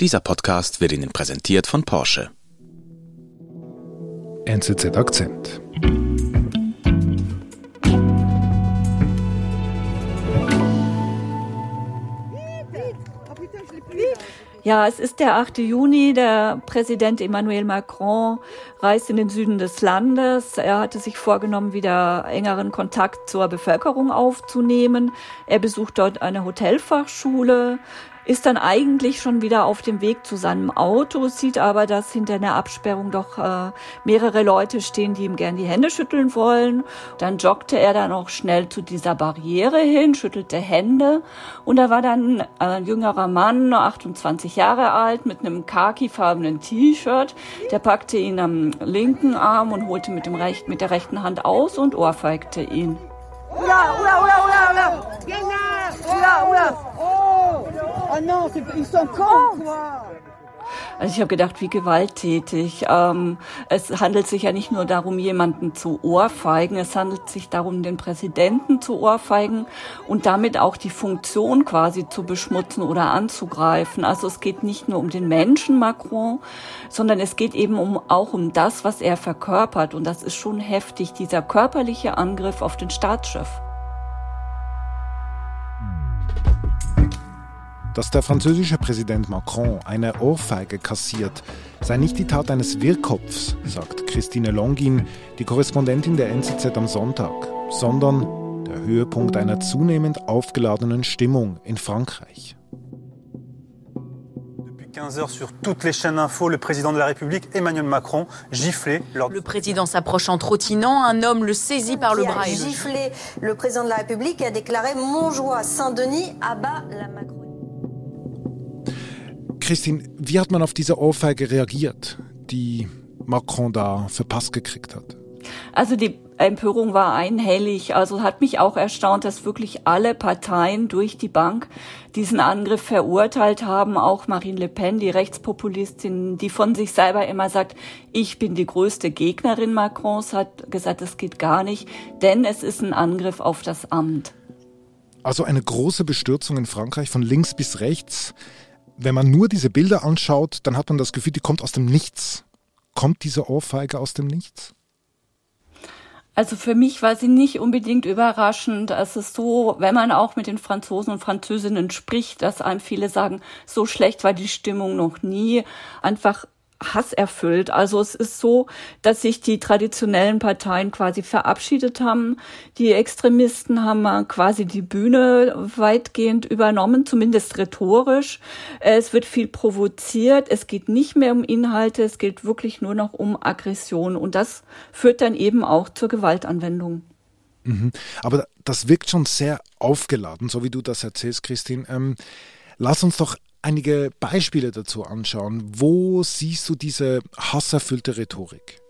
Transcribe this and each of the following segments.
Dieser Podcast wird Ihnen präsentiert von Porsche. NZZ Akzent. Ja, es ist der 8. Juni. Der Präsident Emmanuel Macron reist in den Süden des Landes. Er hatte sich vorgenommen, wieder engeren Kontakt zur Bevölkerung aufzunehmen. Er besucht dort eine Hotelfachschule ist dann eigentlich schon wieder auf dem Weg zu seinem Auto, sieht aber, dass hinter einer Absperrung doch äh, mehrere Leute stehen, die ihm gern die Hände schütteln wollen. Dann joggte er dann auch schnell zu dieser Barriere hin, schüttelte Hände und da war dann ein jüngerer Mann, 28 Jahre alt, mit einem khakifarbenen T-Shirt. Der packte ihn am linken Arm und holte mit, dem recht, mit der rechten Hand aus und ohrfeigte ihn. Oula, oula, oula, Also ich habe gedacht, wie gewalttätig. Ähm, es handelt sich ja nicht nur darum, jemanden zu ohrfeigen, es handelt sich darum, den Präsidenten zu ohrfeigen und damit auch die Funktion quasi zu beschmutzen oder anzugreifen. Also es geht nicht nur um den Menschen Macron, sondern es geht eben um, auch um das, was er verkörpert. Und das ist schon heftig, dieser körperliche Angriff auf den Staatschef. Dass der französische Präsident Macron eine Ohrfeige kassiert, sei nicht die Tat eines Wirrkopfs, sagt Christine Longin, die Korrespondentin der NZZ am Sonntag, sondern der Höhepunkt einer zunehmend aufgeladenen Stimmung in Frankreich. 15 heures sur toutes les chaînes info, le président de la République, Emmanuel Macron, giflé. Lors... Le président s'approche en trottinant, un homme le saisit par le bras. Giflé le président de la République et a déclaré Montjoie, Saint-Denis, abat la. Christine, wie hat man auf diese Ohrfeige reagiert, die Macron da verpasst gekriegt hat? Also die Empörung war einhellig. Also hat mich auch erstaunt, dass wirklich alle Parteien durch die Bank diesen Angriff verurteilt haben. Auch Marine Le Pen, die Rechtspopulistin, die von sich selber immer sagt, ich bin die größte Gegnerin Macrons, hat gesagt, das geht gar nicht, denn es ist ein Angriff auf das Amt. Also eine große Bestürzung in Frankreich von links bis rechts wenn man nur diese Bilder anschaut, dann hat man das Gefühl, die kommt aus dem Nichts. Kommt diese Ohrfeige aus dem Nichts? Also für mich war sie nicht unbedingt überraschend. Es ist so, wenn man auch mit den Franzosen und Französinnen spricht, dass einem viele sagen, so schlecht war die Stimmung noch nie. Einfach hasserfüllt. Also es ist so, dass sich die traditionellen Parteien quasi verabschiedet haben. Die Extremisten haben quasi die Bühne weitgehend übernommen, zumindest rhetorisch. Es wird viel provoziert. Es geht nicht mehr um Inhalte. Es geht wirklich nur noch um Aggression. Und das führt dann eben auch zur Gewaltanwendung. Mhm. Aber das wirkt schon sehr aufgeladen, so wie du das erzählst, Christine. Ähm, lass uns doch einige Beispiele dazu anschauen. Wo siehst du diese hasserfüllte Rhetorik?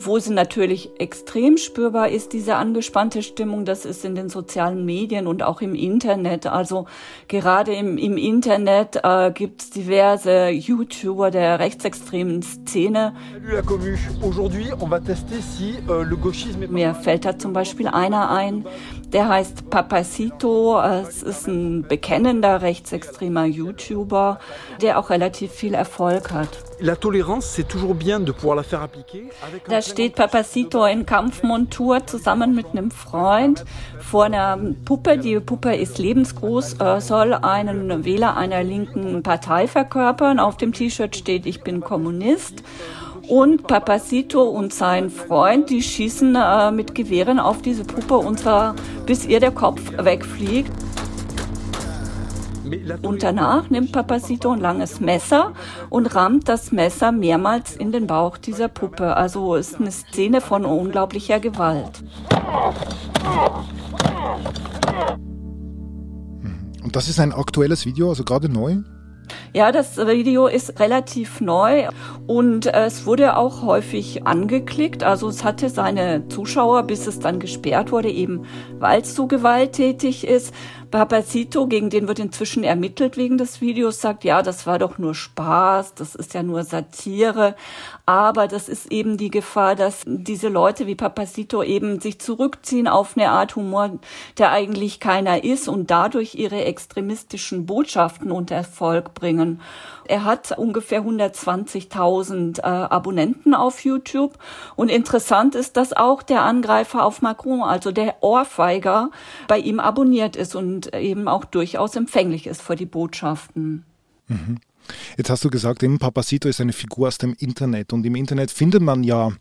Wo sie natürlich extrem spürbar ist, diese angespannte Stimmung, das ist in den sozialen Medien und auch im Internet. Also gerade im, im Internet äh, gibt es diverse YouTuber der rechtsextremen Szene. Euh, Mir fällt da zum Beispiel einer ein, der heißt Papacito. Es ist ein bekennender rechtsextremer YouTuber, der auch relativ viel Erfolg hat. La tolérance, c'est toujours bien de pouvoir la faire appliquer. Da steht Papacito in Kampfmontur zusammen mit einem Freund vor einer Puppe. Die Puppe ist lebensgroß, äh, soll einen Wähler einer linken Partei verkörpern. Auf dem T-Shirt steht, ich bin Kommunist. Und Papacito und sein Freund, die schießen äh, mit Gewehren auf diese Puppe und bis ihr der Kopf wegfliegt. Und danach nimmt Papacito ein langes Messer und rammt das Messer mehrmals in den Bauch dieser Puppe. Also ist eine Szene von unglaublicher Gewalt. Und das ist ein aktuelles Video, also gerade neu? Ja, das Video ist relativ neu und es wurde auch häufig angeklickt. Also es hatte seine Zuschauer, bis es dann gesperrt wurde, eben weil es so gewalttätig ist. Papacito, gegen den wird inzwischen ermittelt wegen des Videos, sagt, ja, das war doch nur Spaß, das ist ja nur Satire. Aber das ist eben die Gefahr, dass diese Leute wie Papacito eben sich zurückziehen auf eine Art Humor, der eigentlich keiner ist und dadurch ihre extremistischen Botschaften unter Erfolg bringen. Er hat ungefähr 120.000 äh, Abonnenten auf YouTube. Und interessant ist, dass auch der Angreifer auf Macron, also der Ohrfeiger, bei ihm abonniert ist und eben auch durchaus empfänglich ist für die Botschaften. Mhm. Jetzt hast du gesagt, eben Papacito ist eine Figur aus dem Internet. Und im Internet findet man ja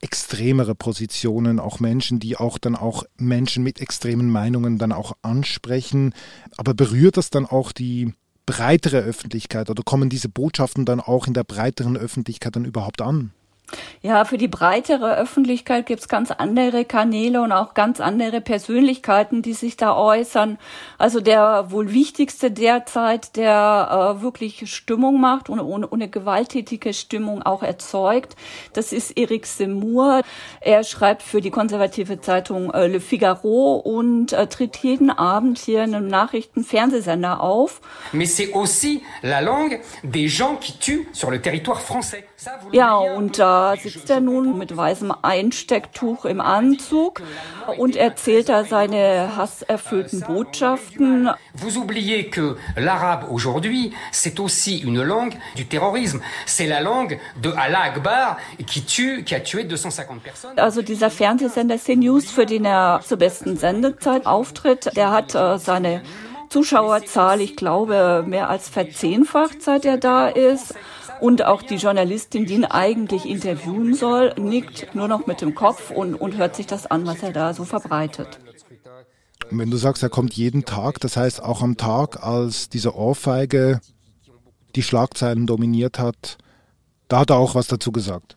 extremere Positionen, auch Menschen, die auch dann auch Menschen mit extremen Meinungen dann auch ansprechen. Aber berührt das dann auch die breitere Öffentlichkeit oder kommen diese Botschaften dann auch in der breiteren Öffentlichkeit dann überhaupt an? Ja, für die breitere Öffentlichkeit gibt's ganz andere Kanäle und auch ganz andere Persönlichkeiten, die sich da äußern. Also der wohl wichtigste derzeit, der äh, wirklich Stimmung macht und, und, und eine gewalttätige Stimmung auch erzeugt, das ist Eric Seymour. Er schreibt für die konservative Zeitung äh, Le Figaro und äh, tritt jeden Abend hier in einem Nachrichten-Fernsehsender auf. Mais c'est aussi la langue des gens qui tuent sur le territoire français. Ja, und da sitzt er nun mit weißem Einstecktuch im Anzug und erzählt da seine hasserfüllten Botschaften. Vous oubliez que l'arabe aujourd'hui, c'est aussi une langue du terrorisme. C'est la langue de Allah Akbar qui tue, qui a tué 250 personnes. Also dieser Fernsehsender CNews, für den er zur besten Sendezeit auftritt, der hat äh, seine Zuschauerzahl, ich glaube, mehr als verzehnfacht, seit er da ist. Und auch die Journalistin, die ihn eigentlich interviewen soll, nickt nur noch mit dem Kopf und, und hört sich das an, was er da so verbreitet. wenn du sagst, er kommt jeden Tag, das heißt auch am Tag, als diese Ohrfeige die Schlagzeilen dominiert hat, da hat er auch was dazu gesagt.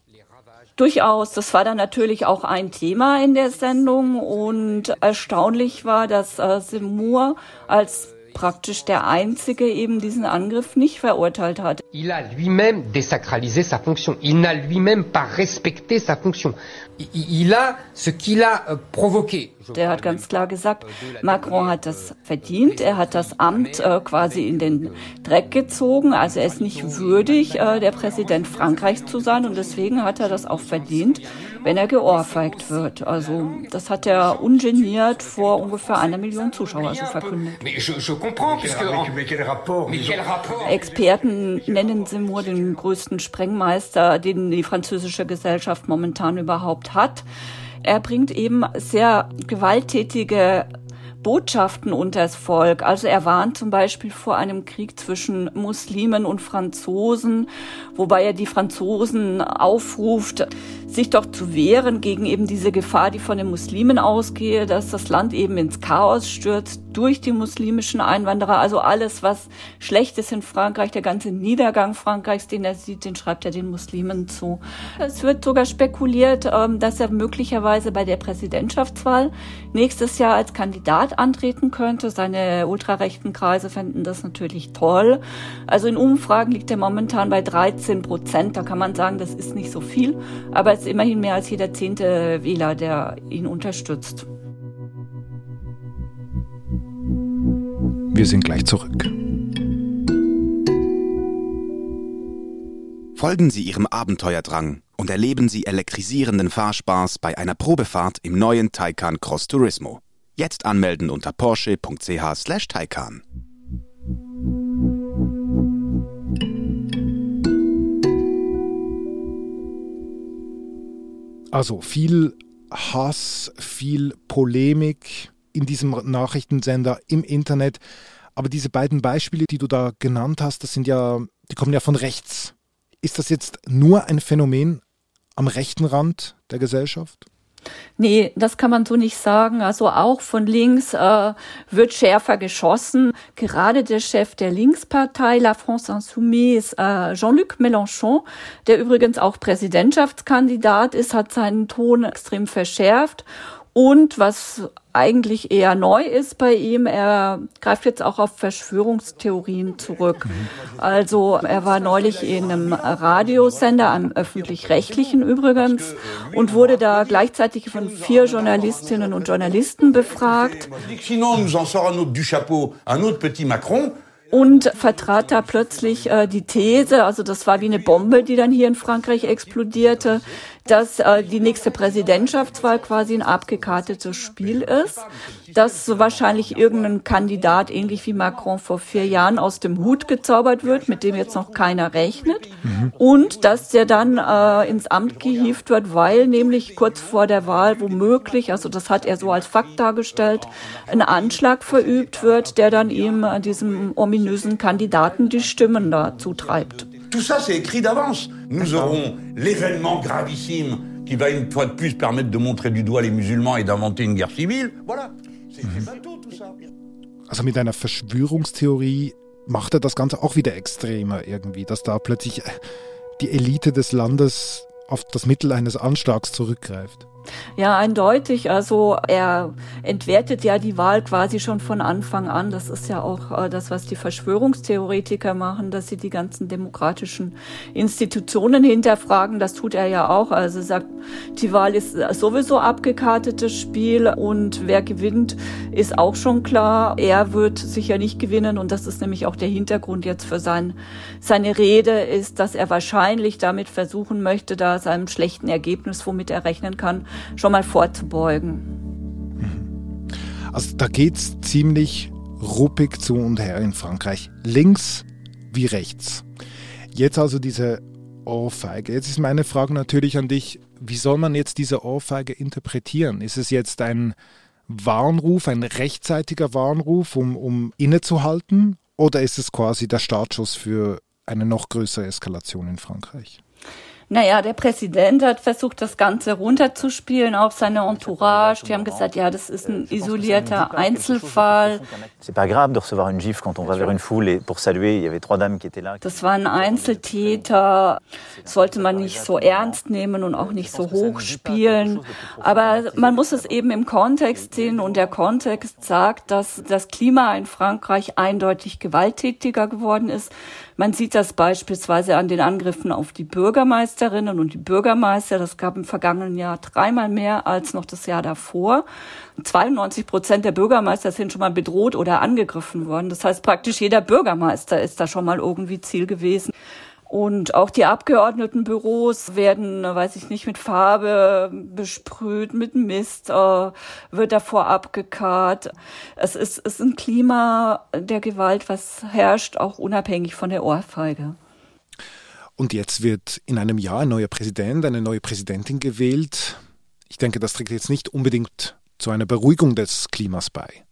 Durchaus, das war dann natürlich auch ein Thema in der Sendung und erstaunlich war, dass äh, Seymour als praktisch der einzige eben diesen Angriff nicht verurteilt hat. Il a lui-même désacralisé sa fonction. Il n'a lui-même pas respecté sa fonction. Il a ce qu'il a euh, provoqué. Der hat ganz klar gesagt, Macron hat das verdient. Er hat das Amt äh, quasi in den Dreck gezogen. Also er ist nicht würdig, äh, der Präsident Frankreichs zu sein. Und deswegen hat er das auch verdient, wenn er geohrfeigt wird. Also das hat er ungeniert vor ungefähr einer Million Zuschauer so verkündet. Experten nennen Seymour den größten Sprengmeister, den die französische Gesellschaft momentan überhaupt hat. Er bringt eben sehr gewalttätige Botschaften unters Volk. Also er warnt zum Beispiel vor einem Krieg zwischen Muslimen und Franzosen, wobei er die Franzosen aufruft, sich doch zu wehren gegen eben diese Gefahr, die von den Muslimen ausgehe, dass das Land eben ins Chaos stürzt durch die muslimischen Einwanderer. Also alles, was schlecht ist in Frankreich, der ganze Niedergang Frankreichs, den er sieht, den schreibt er den Muslimen zu. Es wird sogar spekuliert, ähm, dass er möglicherweise bei der Präsidentschaftswahl nächstes Jahr als Kandidat antreten könnte. Seine ultrarechten Kreise fänden das natürlich toll. Also in Umfragen liegt er momentan bei 13 Prozent. Da kann man sagen, das ist nicht so viel, aber es ist immerhin mehr als jeder zehnte Wähler, der ihn unterstützt. Wir sind gleich zurück. Folgen Sie Ihrem Abenteuerdrang und erleben Sie elektrisierenden Fahrspaß bei einer Probefahrt im neuen Taycan Cross Turismo. Jetzt anmelden unter porsche.ch/taycan. Also viel Hass, viel Polemik in diesem Nachrichtensender im Internet. Aber diese beiden Beispiele, die du da genannt hast, das sind ja, die kommen ja von rechts. Ist das jetzt nur ein Phänomen am rechten Rand der Gesellschaft? Nee, das kann man so nicht sagen. Also auch von links äh, wird schärfer geschossen. Gerade der Chef der Linkspartei La France Insoumise, äh, Jean-Luc Mélenchon, der übrigens auch Präsidentschaftskandidat ist, hat seinen Ton extrem verschärft. Und was eigentlich eher neu ist bei ihm. Er greift jetzt auch auf Verschwörungstheorien zurück. Also er war neulich in einem Radiosender, einem öffentlich-rechtlichen übrigens, und wurde da gleichzeitig von vier Journalistinnen und Journalisten befragt. Und vertrat da plötzlich äh, die These, also das war wie eine Bombe, die dann hier in Frankreich explodierte, dass äh, die nächste Präsidentschaftswahl quasi ein abgekartetes Spiel ist, dass so wahrscheinlich irgendein Kandidat, ähnlich wie Macron vor vier Jahren, aus dem Hut gezaubert wird, mit dem jetzt noch keiner rechnet, mhm. und dass der dann äh, ins Amt gehievt wird, weil nämlich kurz vor der Wahl womöglich, also das hat er so als Fakt dargestellt, ein Anschlag verübt wird, der dann ihm, äh, diesem ominösen Kandidaten, die Stimmen da zutreibt. Tout ça, c'est écrit d'avance. Nous aurons l'événement gravissime qui va une fois de plus permettre de montrer du doigt les musulmans et d'inventer une guerre civile. Voilà. Mhm. Also mit einer Verschwörungstheorie macht er das Ganze auch wieder extremer irgendwie, dass da plötzlich die Elite des Landes auf das Mittel eines Anschlags zurückgreift. Ja, eindeutig. Also er entwertet ja die Wahl quasi schon von Anfang an. Das ist ja auch äh, das, was die Verschwörungstheoretiker machen, dass sie die ganzen demokratischen Institutionen hinterfragen. Das tut er ja auch. Also sagt, die Wahl ist sowieso abgekartetes Spiel und wer gewinnt, ist auch schon klar. Er wird sicher nicht gewinnen und das ist nämlich auch der Hintergrund jetzt für sein, seine Rede, ist, dass er wahrscheinlich damit versuchen möchte, da seinem schlechten Ergebnis, womit er rechnen kann, schon mal vorzubeugen. Also da geht es ziemlich ruppig zu und her in Frankreich. Links wie rechts. Jetzt also diese Ohrfeige. Jetzt ist meine Frage natürlich an dich, wie soll man jetzt diese Ohrfeige interpretieren? Ist es jetzt ein Warnruf, ein rechtzeitiger Warnruf, um, um innezuhalten? Oder ist es quasi der Startschuss für eine noch größere Eskalation in Frankreich? Naja, der Präsident hat versucht, das Ganze runterzuspielen, auch seine Entourage. Die haben gesagt, ja, das ist ein isolierter Einzelfall. Das war ein Einzeltäter, sollte man nicht so ernst nehmen und auch nicht so hoch spielen. Aber man muss es eben im Kontext sehen und der Kontext sagt, dass das Klima in Frankreich eindeutig gewalttätiger geworden ist. Man sieht das beispielsweise an den Angriffen auf die Bürgermeisterinnen und die Bürgermeister. Das gab im vergangenen Jahr dreimal mehr als noch das Jahr davor. 92 Prozent der Bürgermeister sind schon mal bedroht oder angegriffen worden. Das heißt, praktisch jeder Bürgermeister ist da schon mal irgendwie Ziel gewesen. Und auch die Abgeordnetenbüros werden, weiß ich nicht, mit Farbe besprüht, mit Mist äh, wird davor abgekarrt. Es ist, es ist ein Klima der Gewalt, was herrscht, auch unabhängig von der Ohrfeige. Und jetzt wird in einem Jahr ein neuer Präsident, eine neue Präsidentin gewählt. Ich denke, das trägt jetzt nicht unbedingt zu einer Beruhigung des Klimas bei.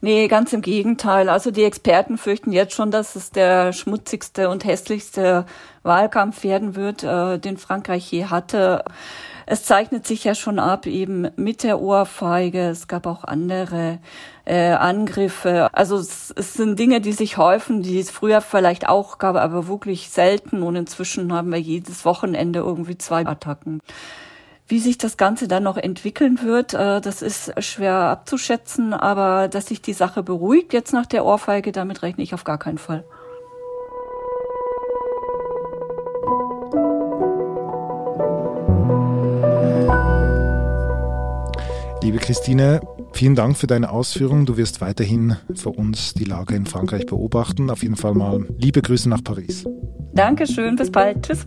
Nee, ganz im Gegenteil. Also die Experten fürchten jetzt schon, dass es der schmutzigste und hässlichste Wahlkampf werden wird, äh, den Frankreich je hatte. Es zeichnet sich ja schon ab, eben mit der Ohrfeige. Es gab auch andere äh, Angriffe. Also es, es sind Dinge, die sich häufen, die es früher vielleicht auch gab, aber wirklich selten. Und inzwischen haben wir jedes Wochenende irgendwie zwei Attacken. Wie sich das Ganze dann noch entwickeln wird, äh, das ist schwer abzuschätzen, aber dass sich die Sache beruhigt jetzt nach der Ohrfeige, damit rechne ich auf gar keinen Fall. Liebe Christine, vielen Dank für deine Ausführungen. Du wirst weiterhin für uns die Lage in Frankreich beobachten. Auf jeden Fall mal liebe Grüße nach Paris. Dankeschön, bis bald. Tschüss.